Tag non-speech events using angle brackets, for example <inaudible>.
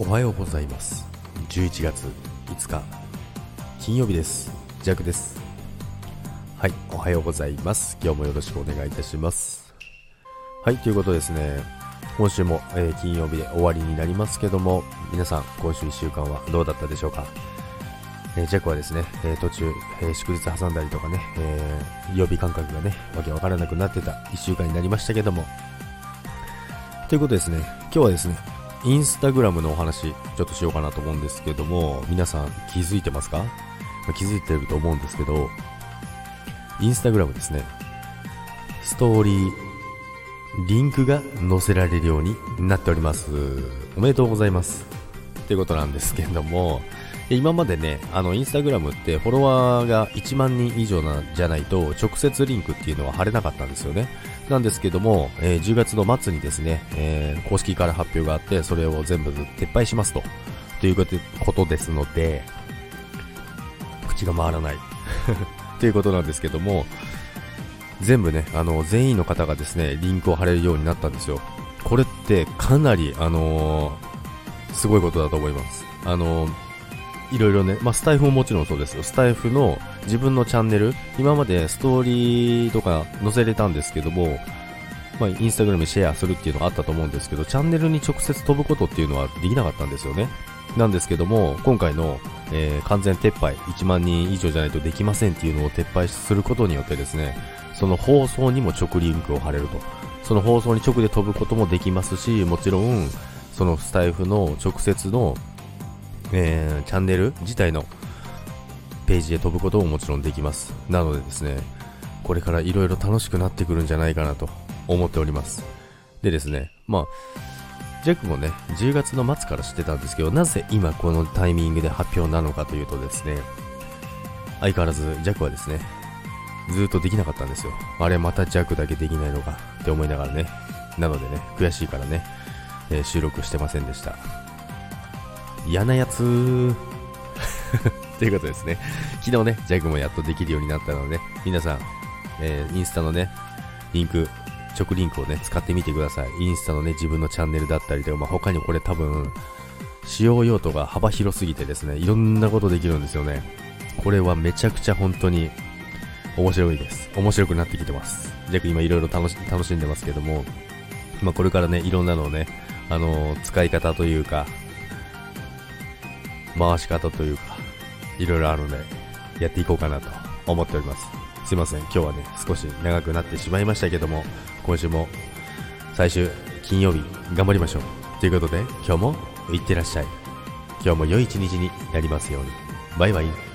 おはようございます。11月5日金曜日です。ジャックです。はいおはようございます。今日もよろしくお願いいたします。はいということですね。今週も、えー、金曜日で終わりになりますけども皆さん今週1週間はどうだったでしょうか？えー、ジャックはですね、えー、途中、えー、祝日挟んだりとかね、え曜日感覚がね、わけわからなくなってた1週間になりましたけども、ということですね、今日はですね、インスタグラムのお話、ちょっとしようかなと思うんですけども、皆さん気づいてますか、気づいてると思うんですけど、インスタグラムですね、ストーリー、リンクが載せられるようになっております。おめでとうございます。ということなんですけども、今までね、あの、インスタグラムってフォロワーが1万人以上なんじゃないと、直接リンクっていうのは貼れなかったんですよね。なんですけども、えー、10月の末にですね、えー、公式から発表があって、それを全部撤廃しますと。ということですので、口が回らない。<laughs> ということなんですけども、全部ね、あの、全員の方がですね、リンクを貼れるようになったんですよ。これってかなり、あのー、すごいことだと思います。あのーいろいろね、まあ、スタイフももちろんそうですよ。スタイフの自分のチャンネル、今までストーリーとか載せれたんですけども、まあ、インスタグラムにシェアするっていうのがあったと思うんですけど、チャンネルに直接飛ぶことっていうのはできなかったんですよね。なんですけども、今回の、えー、完全撤廃、1万人以上じゃないとできませんっていうのを撤廃することによってですね、その放送にも直リンクを貼れると。その放送に直で飛ぶこともできますし、もちろん、そのスタイフの直接のえー、チャンネル自体のページへ飛ぶことももちろんできます。なのでですね、これから色々楽しくなってくるんじゃないかなと思っております。でですね、まあ、ジャックもね、10月の末から知ってたんですけど、なぜ今このタイミングで発表なのかというとですね、相変わらずジャックはですね、ずっとできなかったんですよ。あれまたジャックだけできないのかって思いながらね。なのでね、悔しいからね、えー、収録してませんでした。嫌なやつ <laughs> ということですね。昨日ね、ジャグもやっとできるようになったので、皆さん、えー、インスタのね、リンク、直リンクをね、使ってみてください。インスタのね、自分のチャンネルだったりとか、まあ、他にもこれ多分、使用用途が幅広すぎてですね、いろんなことできるんですよね。これはめちゃくちゃ本当に面白いです。面白くなってきてます。ジャック今いろいろ楽し楽しんでますけども、まあ、これからね、いろんなのをね、あのー、使い方というか、回し方というか、いろいろあるので、やっていこうかなと思っております。すいません、今日はね、少し長くなってしまいましたけども、今週も最終金曜日頑張りましょう。ということで、今日もいってらっしゃい。今日も良い一日になりますように。バイバイ。